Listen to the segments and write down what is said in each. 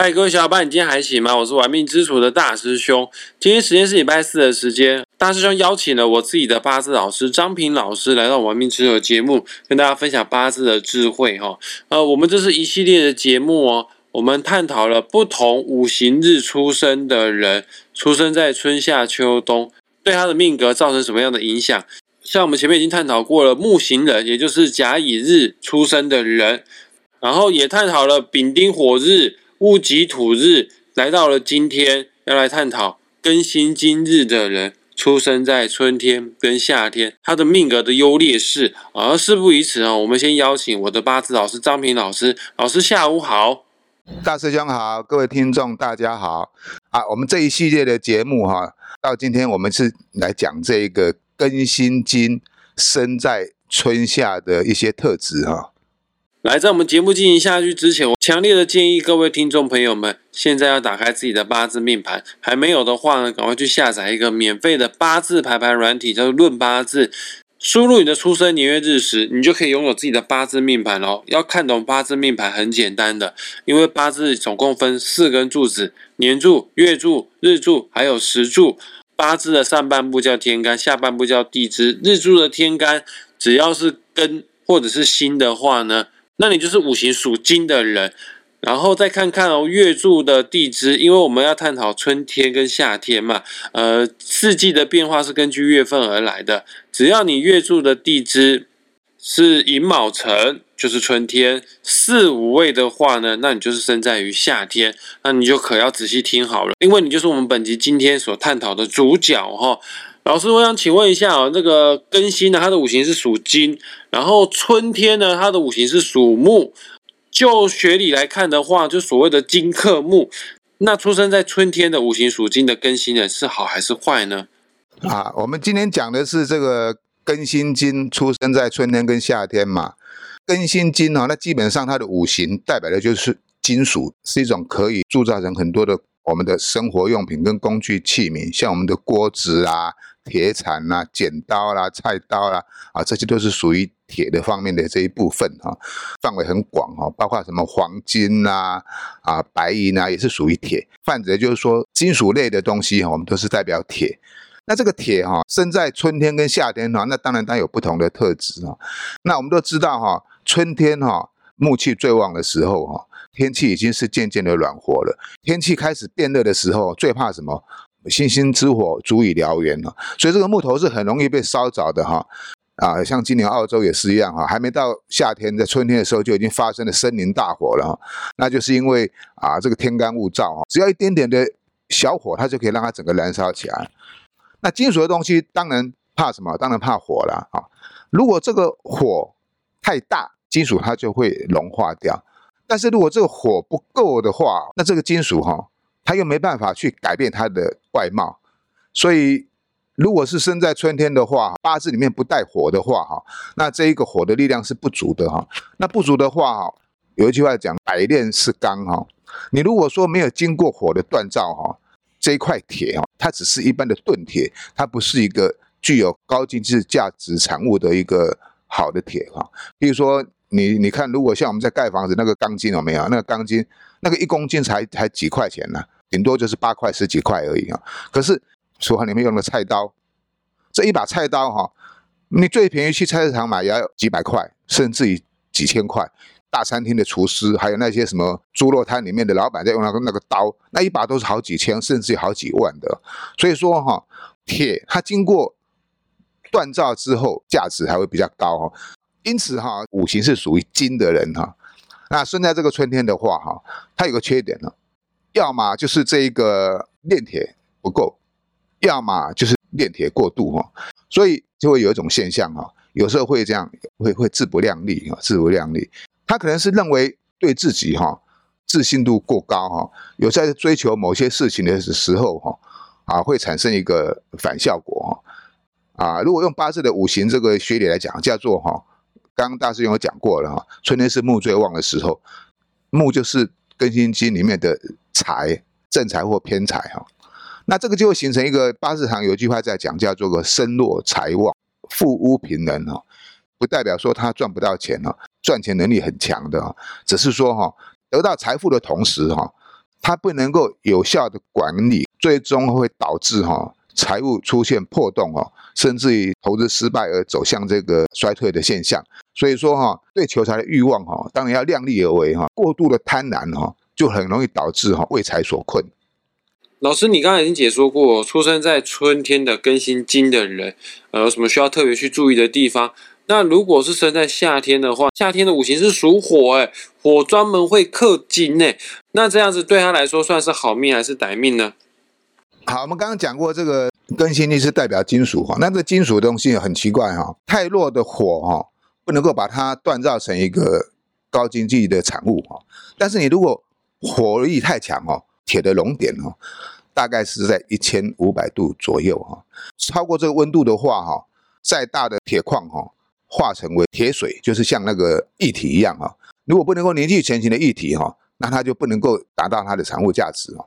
嗨，各位小伙伴，你今天还行吗？我是玩命之徒的大师兄。今天时间是礼拜四的时间，大师兄邀请了我自己的八字老师张平老师来到玩命之徒的节目，跟大家分享八字的智慧哈。呃，我们这是一系列的节目哦，我们探讨了不同五行日出生的人，出生在春夏秋冬，对他的命格造成什么样的影响？像我们前面已经探讨过了木行人，也就是甲乙日出生的人，然后也探讨了丙丁火日。戊己土日来到了今天，要来探讨庚辛金日的人出生在春天跟夏天，他的命格的优劣势。而事不宜迟啊，我们先邀请我的八字老师张平老师。老师下午好，大师兄好，各位听众大家好啊。我们这一系列的节目哈，到今天我们是来讲这个庚辛金生在春夏的一些特质哈。来，在我们节目进行下去之前，我强烈的建议各位听众朋友们，现在要打开自己的八字命盘，还没有的话呢，赶快去下载一个免费的八字排盘软体，叫做《论八字》，输入你的出生年月日时，你就可以拥有自己的八字命盘哦。要看懂八字命盘很简单的，因为八字总共分四根柱子：年柱、月柱、日柱，还有时柱。八字的上半部叫天干，下半部叫地支。日柱的天干只要是根或者是辛的话呢？那你就是五行属金的人，然后再看看哦，月柱的地支，因为我们要探讨春天跟夏天嘛，呃，四季的变化是根据月份而来的。只要你月柱的地支是寅卯辰，就是春天；四五位的话呢，那你就是生在于夏天。那你就可要仔细听好了，因为你就是我们本集今天所探讨的主角哈。老师，我想请问一下啊，那个庚辛呢，它的五行是属金，然后春天呢，它的五行是属木。就学理来看的话，就所谓的金克木，那出生在春天的五行属金的庚辛人是好还是坏呢？啊，我们今天讲的是这个庚辛金出生在春天跟夏天嘛。庚辛金啊，那基本上它的五行代表的就是金属，是一种可以铸造成很多的我们的生活用品跟工具器皿，像我们的锅子啊。铁铲啦、剪刀啦、菜刀啦，啊，这些都是属于铁的方面的这一部分哈，范围很广哈，包括什么黄金呐、啊白银呐，也是属于铁。泛指就是说金属类的东西哈，我们都是代表铁。那这个铁哈，生在春天跟夏天哈，那当然它有不同的特质哈。那我们都知道哈，春天哈木气最旺的时候哈，天气已经是渐渐的暖和了，天气开始变热的时候，最怕什么？星星之火足以燎原了，所以这个木头是很容易被烧着的哈。啊，像今年澳洲也是一样哈，还没到夏天，在春天的时候就已经发生了森林大火了哈。那就是因为啊，这个天干物燥哈，只要一点点的小火，它就可以让它整个燃烧起来。那金属的东西当然怕什么？当然怕火了啊。如果这个火太大，金属它就会融化掉。但是如果这个火不够的话，那这个金属哈。它又没办法去改变它的外貌，所以如果是生在春天的话，八字里面不带火的话，哈，那这一个火的力量是不足的，哈。那不足的话，哈，有一句话讲“百炼是钢”，哈。你如果说没有经过火的锻造，哈，这一块铁，哈，它只是一般的钝铁，它不是一个具有高经济价值产物的一个好的铁，哈。比如说，你你看，如果像我们在盖房子，那个钢筋有没有？那个钢筋，那个一公斤才才几块钱呢？顶多就是八块十几块而已啊！可是厨房里面用的菜刀，这一把菜刀哈，你最便宜去菜市场买也要几百块，甚至于几千块。大餐厅的厨师，还有那些什么猪肉摊里面的老板在用那个那个刀，那一把都是好几千，甚至于好几万的。所以说哈，铁它经过锻造之后，价值还会比较高哈。因此哈，五行是属于金的人哈，那生在这个春天的话哈，它有个缺点呢。要么就是这一个炼铁不够，要么就是炼铁过度哈，所以就会有一种现象哈，有时候会这样，会会自不量力啊，自不量力。他可能是认为对自己哈自信度过高哈，有在追求某些事情的时候哈，啊会产生一个反效果哈，啊如果用八字的五行这个学理来讲，叫做哈，刚刚大师兄有讲过了哈，春天是木最旺的时候，木就是更新金里面的。财正财或偏财哈，那这个就会形成一个八字堂有句话在讲，叫做个身弱财旺，富屋贫人哈，不代表说他赚不到钱哈，赚钱能力很强的，只是说哈，得到财富的同时哈，他不能够有效的管理，最终会导致哈财务出现破洞哦，甚至于投资失败而走向这个衰退的现象。所以说哈，对求财的欲望哈，当然要量力而为哈，过度的贪婪哈，就很容易导致哈为财所困。老师，你刚才已经解说过，出生在春天的庚辛金的人，呃，有什么需要特别去注意的地方？那如果是生在夏天的话，夏天的五行是属火，哎，火专门会克金，哎，那这样子对他来说算是好命还是歹命呢？好，我们刚刚讲过，这个更新力是代表金属哈，那这金属的东西很奇怪哈，太弱的火哈，不能够把它锻造成一个高经济的产物哈，但是你如果火力太强哦，铁的熔点哦，大概是在一千五百度左右哈，超过这个温度的话哈，再大的铁矿哈。化成为铁水，就是像那个液体一样哈。如果不能够凝聚成型的液体哈，那它就不能够达到它的产物价值哈。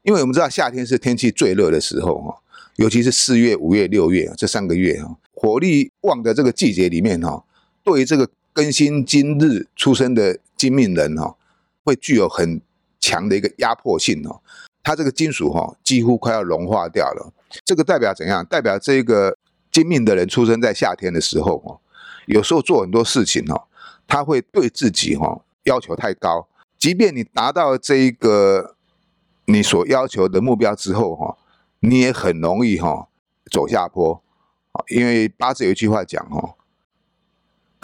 因为我们知道夏天是天气最热的时候哈，尤其是四月、五月、六月这三个月哈，火力旺的这个季节里面哈，对于这个庚辛金日出生的金命人哈，会具有很强的一个压迫性哦。它这个金属哈，几乎快要融化掉了。这个代表怎样？代表这个。金命的人出生在夏天的时候，哦，有时候做很多事情，哦，他会对自己，哈，要求太高。即便你达到这一个你所要求的目标之后，哈，你也很容易，哈，走下坡。因为八字有一句话讲，哈，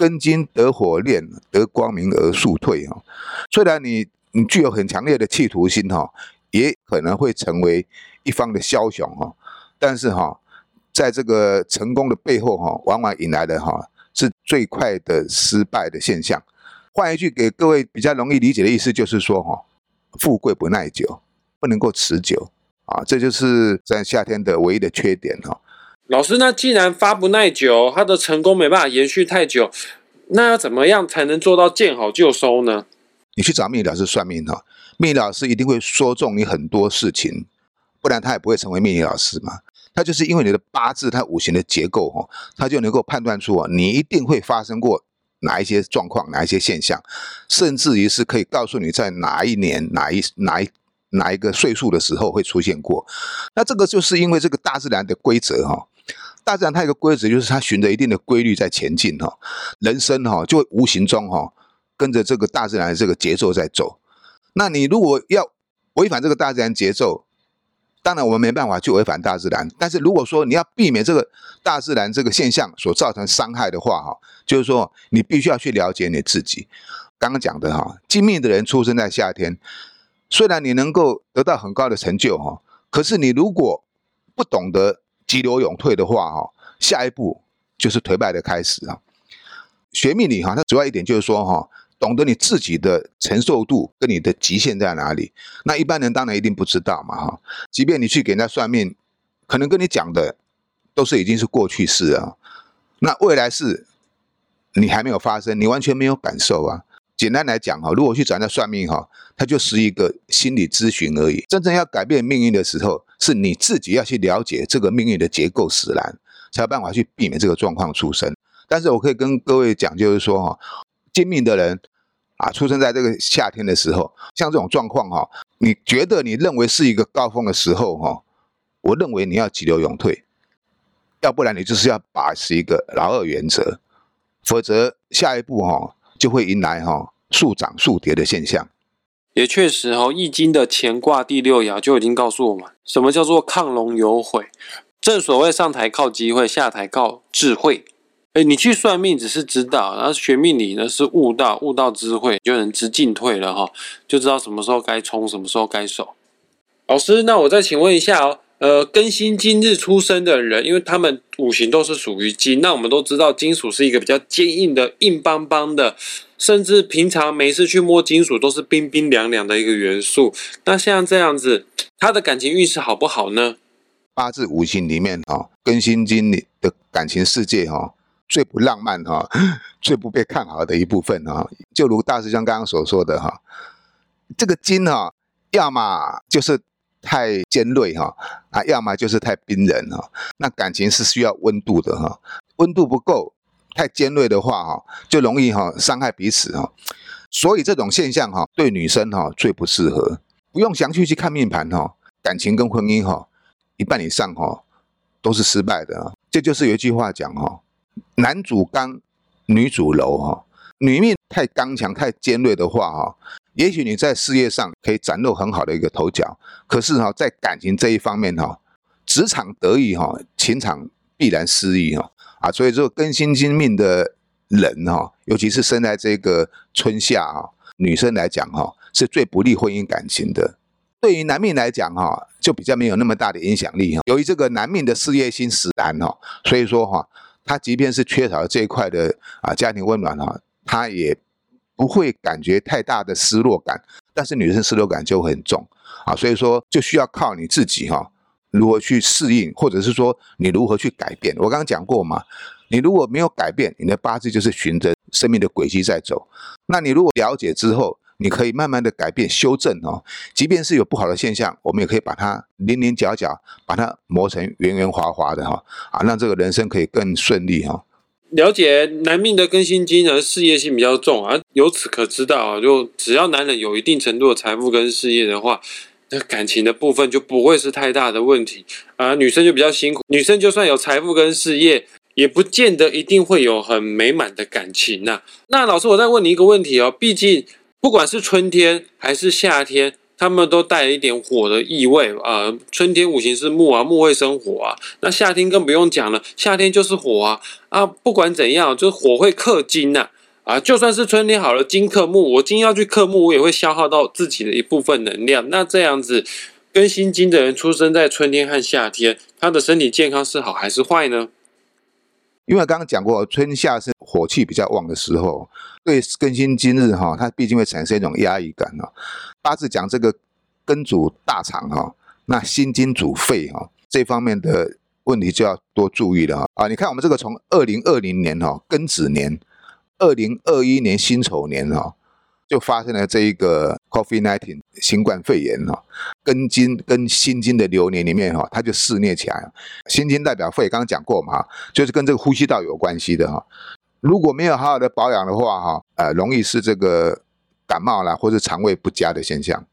根金得火炼，得光明而速退，哈。虽然你你具有很强烈的企图心，哈，也可能会成为一方的枭雄，哈，但是，哈。在这个成功的背后，哈，往往引来的哈是最快的失败的现象。换一句给各位比较容易理解的意思，就是说，哈，富贵不耐久，不能够持久啊，这就是在夏天的唯一的缺点，哈。老师，那既然发不耐久，他的成功没办法延续太久，那要怎么样才能做到见好就收呢？你去找命理老师算命，哈，命理老师一定会说中你很多事情，不然他也不会成为命理老师嘛。他就是因为你的八字，它五行的结构哈，他就能够判断出啊，你一定会发生过哪一些状况，哪一些现象，甚至于是可以告诉你在哪一年、哪一哪一哪一个岁数的时候会出现过。那这个就是因为这个大自然的规则哈，大自然它有个规则就是它循着一定的规律在前进哈，人生哈就会无形中哈跟着这个大自然的这个节奏在走。那你如果要违反这个大自然节奏，当然，我们没办法去违反大自然。但是如果说你要避免这个大自然这个现象所造成伤害的话，哈，就是说你必须要去了解你自己。刚刚讲的哈，精密的人出生在夏天，虽然你能够得到很高的成就哈，可是你如果不懂得急流勇退的话，哈，下一步就是颓败的开始啊。学命理哈，它主要一点就是说哈。懂得你自己的承受度跟你的极限在哪里，那一般人当然一定不知道嘛哈。即便你去给人家算命，可能跟你讲的都是已经是过去式啊。那未来事你还没有发生，你完全没有感受啊。简单来讲哈，如果去找人家算命哈，它就是一个心理咨询而已。真正要改变命运的时候，是你自己要去了解这个命运的结构使然，才有办法去避免这个状况出生。但是我可以跟各位讲，就是说哈，精明的人。啊，出生在这个夏天的时候，像这种状况哈，你觉得你认为是一个高峰的时候哈，我认为你要急流勇退，要不然你就是要把持一个老二原则，否则下一步哈就会迎来哈速涨速跌的现象。也确实哦，《易经》的乾卦第六爻就已经告诉我们，什么叫做亢龙有悔。正所谓上台靠机会，下台靠智慧。哎，你去算命只是知道，然后学命理呢是悟道，悟道智慧就能知进退了哈，就知道什么时候该冲，什么时候该守。老师，那我再请问一下哦，呃，庚辛金日出生的人，因为他们五行都是属于金，那我们都知道金属是一个比较坚硬的、硬邦邦的，甚至平常没事去摸金属都是冰冰凉凉的一个元素。那像这样子，他的感情运势好不好呢？八字五行里面啊，庚辛金的感情世界哈。最不浪漫哈，最不被看好的一部分哈，就如大师兄刚刚所说的哈，这个金哈，要么就是太尖锐哈，啊，要么就是太冰冷哈。那感情是需要温度的哈，温度不够，太尖锐的话哈，就容易哈伤害彼此哈。所以这种现象哈，对女生哈最不适合。不用详细去看命盘哈，感情跟婚姻哈，一半以上哈都是失败的。这就是有一句话讲哈，男主刚，女主柔哈，女命太刚强、太尖锐的话哈，也许你在事业上可以崭露很好的一个头角，可是哈，在感情这一方面哈，职场得意哈，情场必然失意哈啊，所以说庚辛金命的人哈，尤其是生在这个春夏啊，女生来讲哈。是最不利婚姻感情的。对于男命来讲，哈，就比较没有那么大的影响力哈。由于这个男命的事业心使然哈，所以说哈，他即便是缺少了这一块的啊家庭温暖哈，他也不会感觉太大的失落感。但是女生失落感就很重啊，所以说就需要靠你自己哈，如何去适应，或者是说你如何去改变。我刚刚讲过嘛，你如果没有改变，你的八字就是循着生命的轨迹在走。那你如果了解之后，你可以慢慢的改变、修正哦，即便是有不好的现象，我们也可以把它棱棱角角，把它磨成圆圆滑滑的哈，啊，让这个人生可以更顺利哈。了解男命的更新金呢，事业性比较重啊，由此可知道啊，就只要男人有一定程度的财富跟事业的话，感情的部分就不会是太大的问题啊。女生就比较辛苦，女生就算有财富跟事业，也不见得一定会有很美满的感情呐。那老师，我再问你一个问题哦，毕竟。不管是春天还是夏天，他们都带了一点火的意味啊。春天五行是木啊，木会生火啊。那夏天更不用讲了，夏天就是火啊啊！不管怎样，就是火会克金呐！啊就算是春天好了，金克木，我金要去克木，我也会消耗到自己的一部分能量。那这样子，跟辛金的人出生在春天和夏天，他的身体健康是好还是坏呢？因为刚刚讲过，春夏是火气比较旺的时候，对庚辛今日哈，它毕竟会产生一种压抑感哦。八字讲这个庚主大肠哈，那辛金主肺哈，这方面的问题就要多注意了哈。啊，你看我们这个从二零二零年哈庚子年，二零二一年辛丑年哈。就发生了这一个 COVID-19 新冠肺炎哈，庚金跟心经的流年里面哈，它就肆虐起来了。心经代表肺，刚刚讲过嘛，就是跟这个呼吸道有关系的哈。如果没有好好的保养的话哈，呃，容易是这个感冒啦，或者肠胃不佳的现象。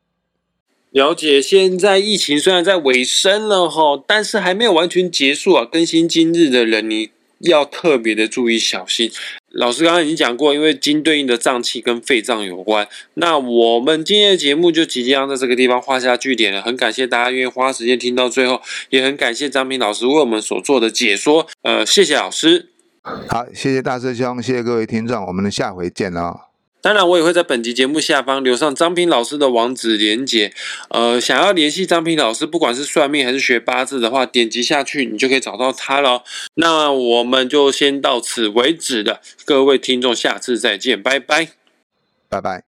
了解，现在疫情虽然在尾声了哈，但是还没有完全结束啊。更新今日的人，你要特别的注意小心。老师刚刚已经讲过，因为金对应的脏器跟肺脏有关。那我们今天的节目就即将在这个地方画下句点了。很感谢大家愿意花时间听到最后，也很感谢张平老师为我们所做的解说。呃，谢谢老师。好，谢谢大师兄，谢谢各位听众，我们下回见哦。当然，我也会在本集节目下方留上张平老师的网址连接。呃，想要联系张平老师，不管是算命还是学八字的话，点击下去你就可以找到他了。那我们就先到此为止了，各位听众，下次再见，拜拜，拜拜。